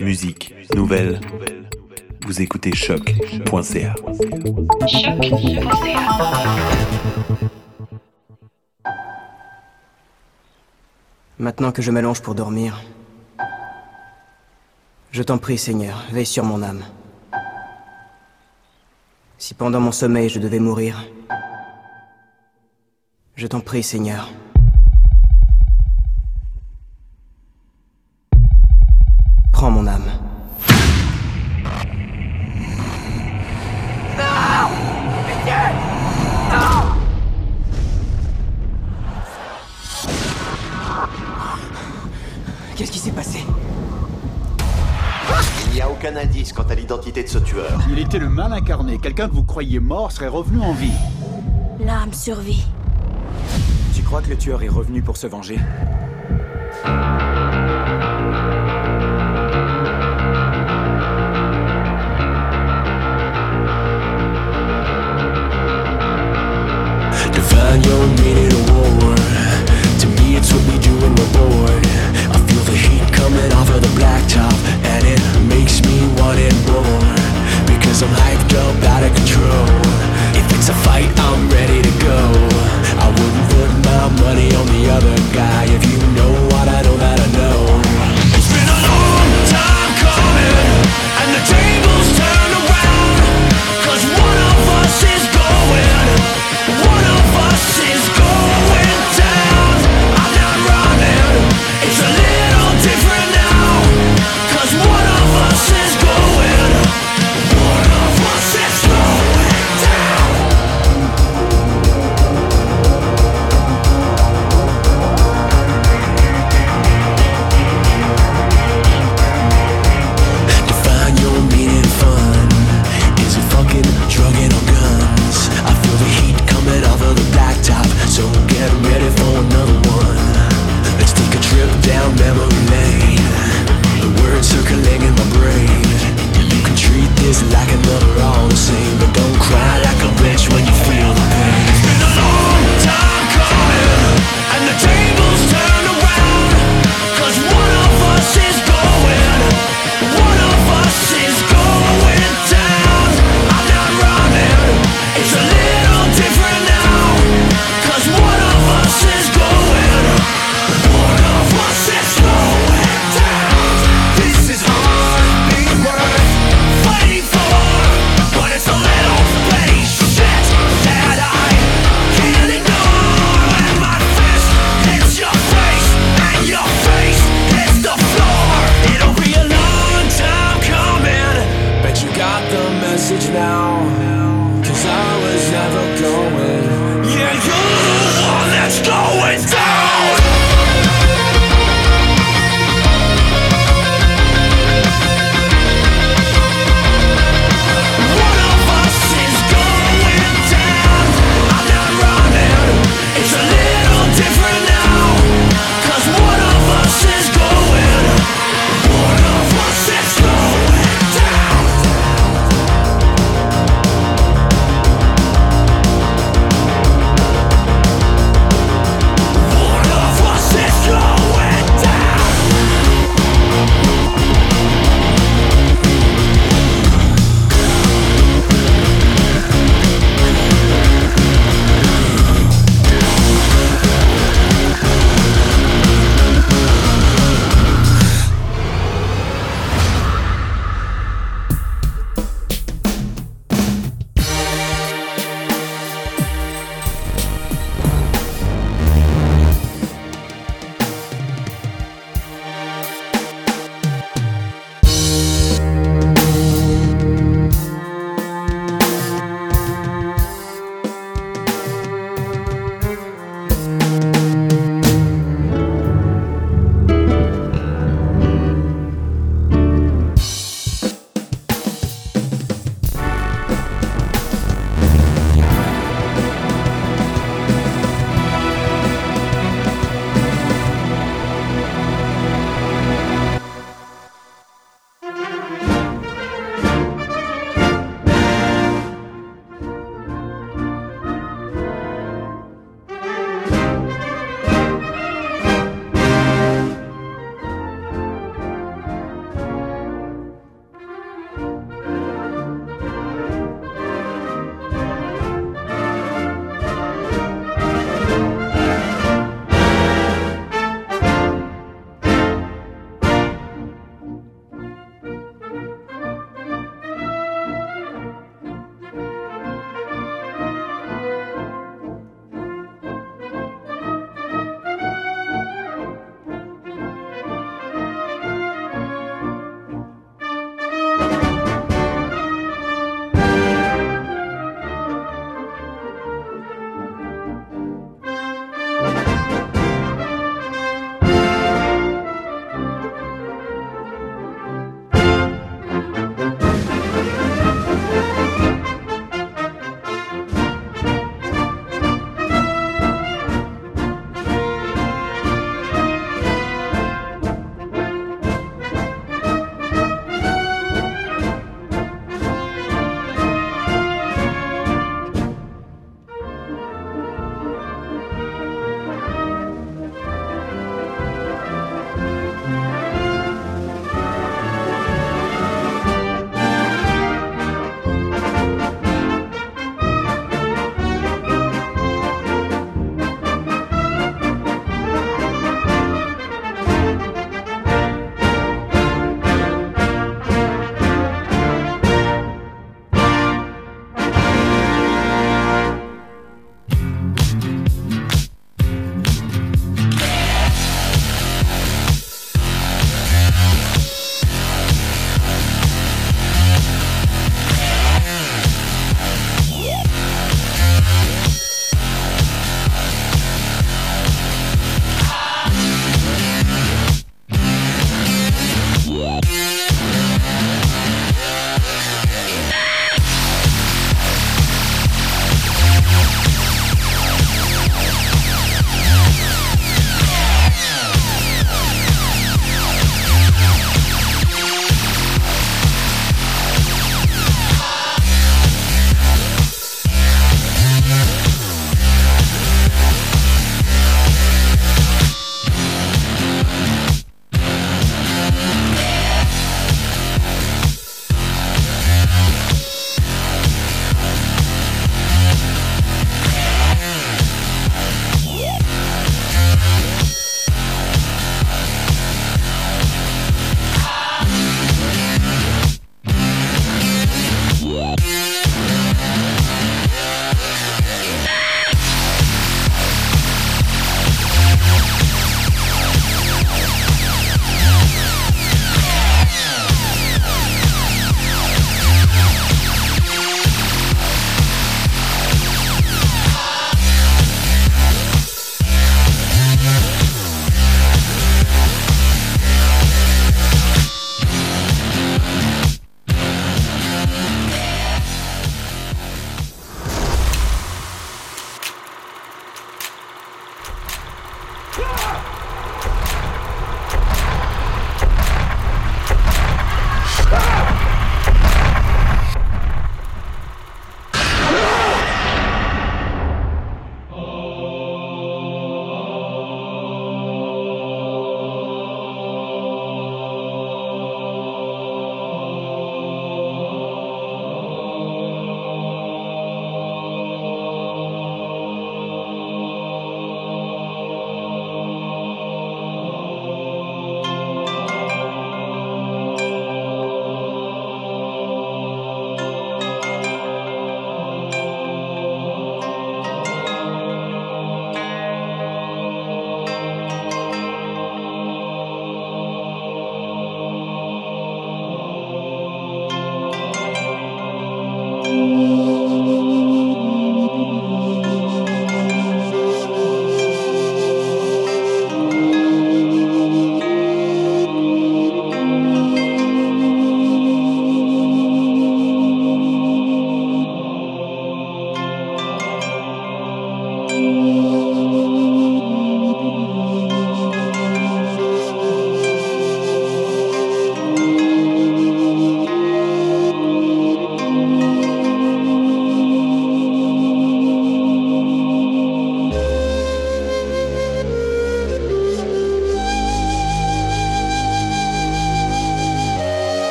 Musique, nouvelles. Vous écoutez choc.ca. Maintenant que je m'allonge pour dormir, je t'en prie Seigneur, veille sur mon âme. Si pendant mon sommeil je devais mourir, je t'en prie Seigneur. Prends mon âme. Qu'est-ce qui s'est passé? Il n'y a aucun indice quant à l'identité de ce tueur. Il était le mal incarné. Quelqu'un que vous croyiez mort serait revenu en vie. L'âme survit. Tu crois que le tueur est revenu pour se venger? Define your meaning of war. To me, it's what we do in the board. I feel the heat coming off of the blacktop, and it makes me want it more. Because I'm hyped up, out of control. If it's a fight, I'm ready to go. I wouldn't put my money on the other guy if you know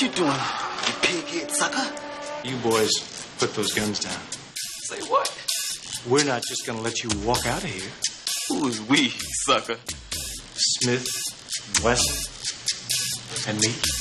What you doing, you pighead sucker? You boys, put those guns down. Say what? We're not just gonna let you walk out of here. Who's we, sucker? Smith, Wesson, and me.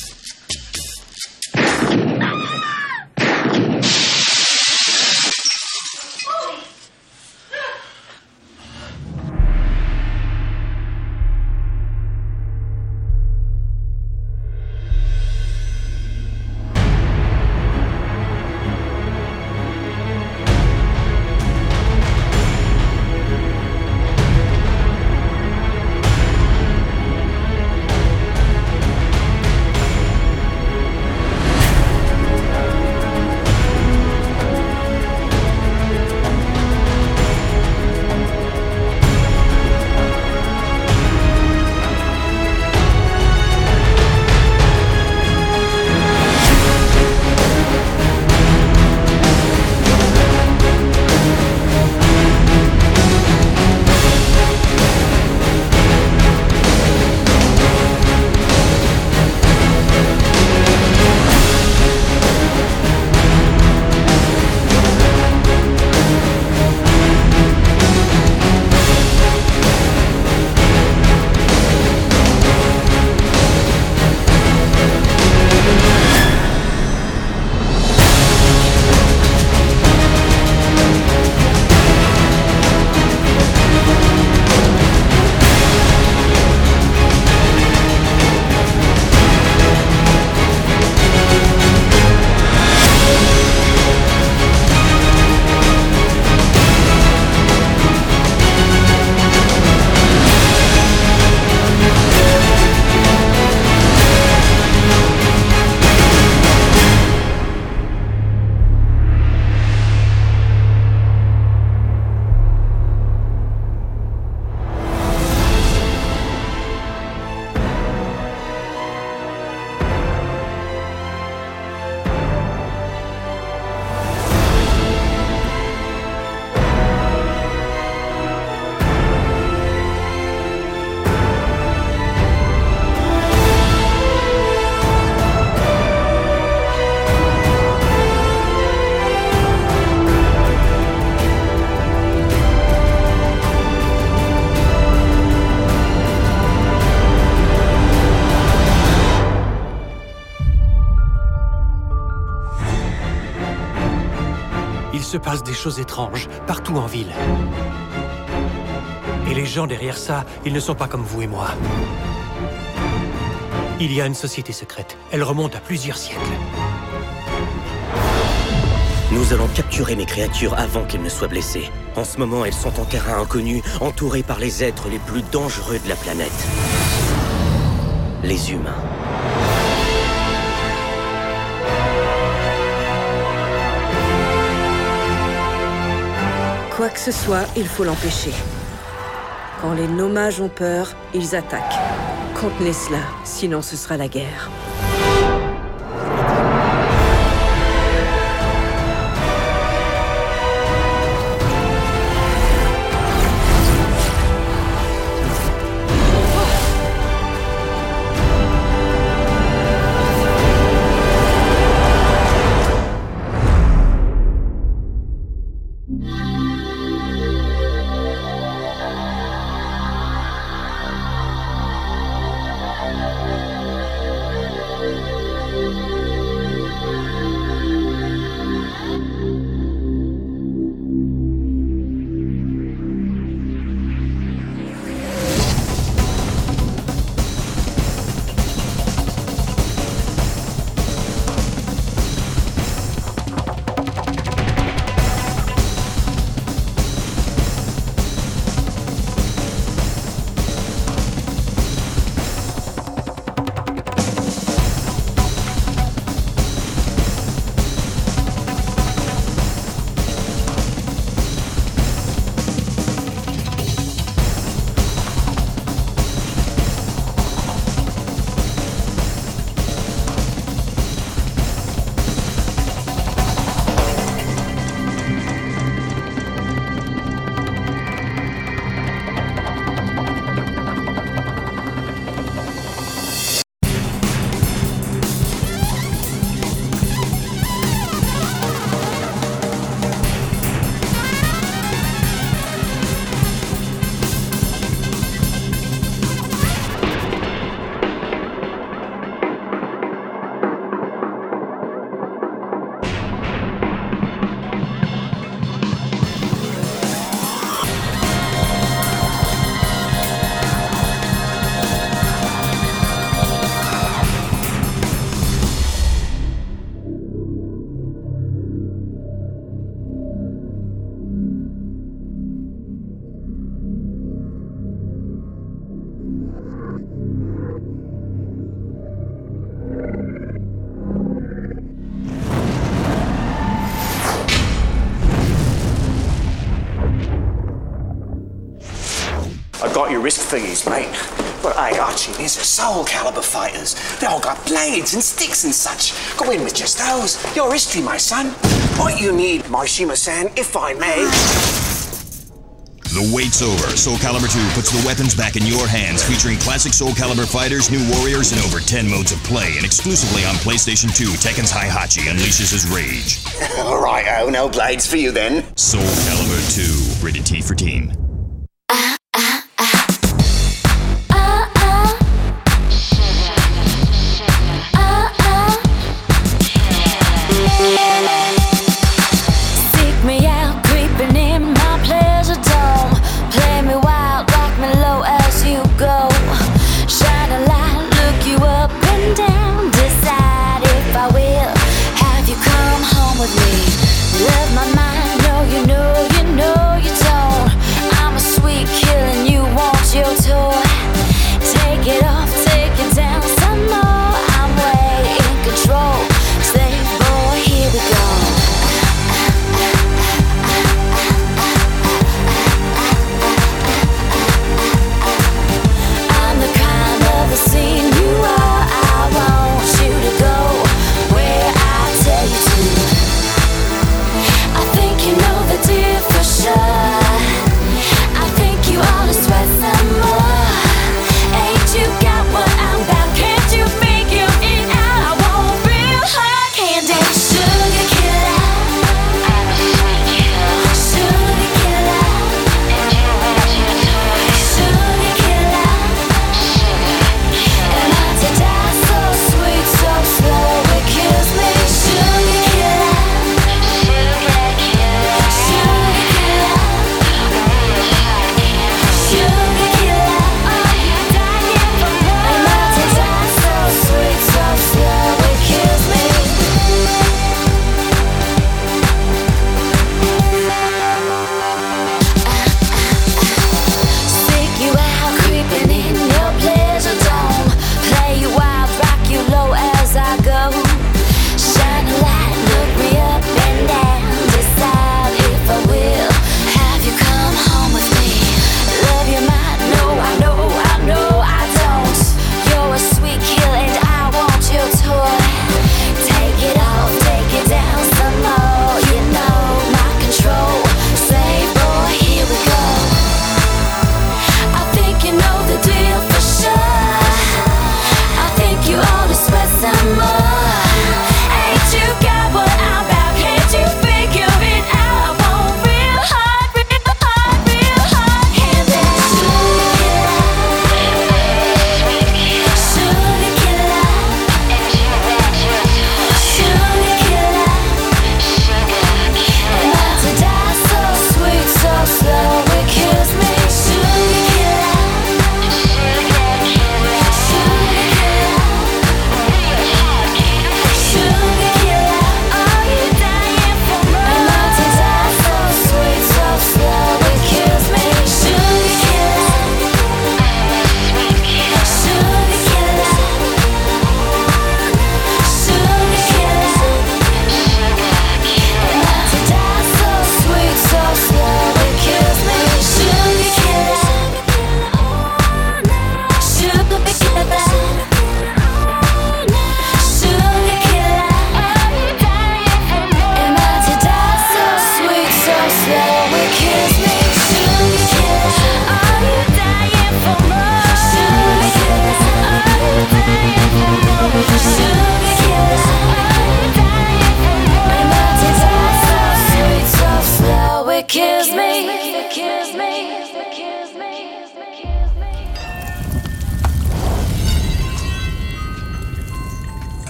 Choses étranges partout en ville. Et les gens derrière ça, ils ne sont pas comme vous et moi. Il y a une société secrète. Elle remonte à plusieurs siècles. Nous allons capturer mes créatures avant qu'elles ne soient blessées. En ce moment, elles sont en terrain inconnu, entourées par les êtres les plus dangereux de la planète. Les humains. Quoi que ce soit, il faut l'empêcher. Quand les nommages ont peur, ils attaquent. Contenez cela, sinon ce sera la guerre. watching, these are soul caliber fighters. They all got blades and sticks and such. Go in with just those. Your history, my son. What you need, Moishima-san, if I may. The wait's over. Soul Calibur 2 puts the weapons back in your hands, featuring classic Soul Calibur fighters, new warriors, and over 10 modes of play, and exclusively on PlayStation 2, Tekken's Hihachi unleashes his rage. Alright, oh, no blades for you then. Soul Calibur 2, rated T for teen.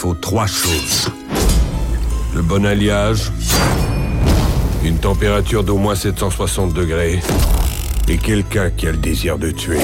faut trois choses. Le bon alliage, une température d'au moins 760 degrés, et quelqu'un qui a le désir de tuer.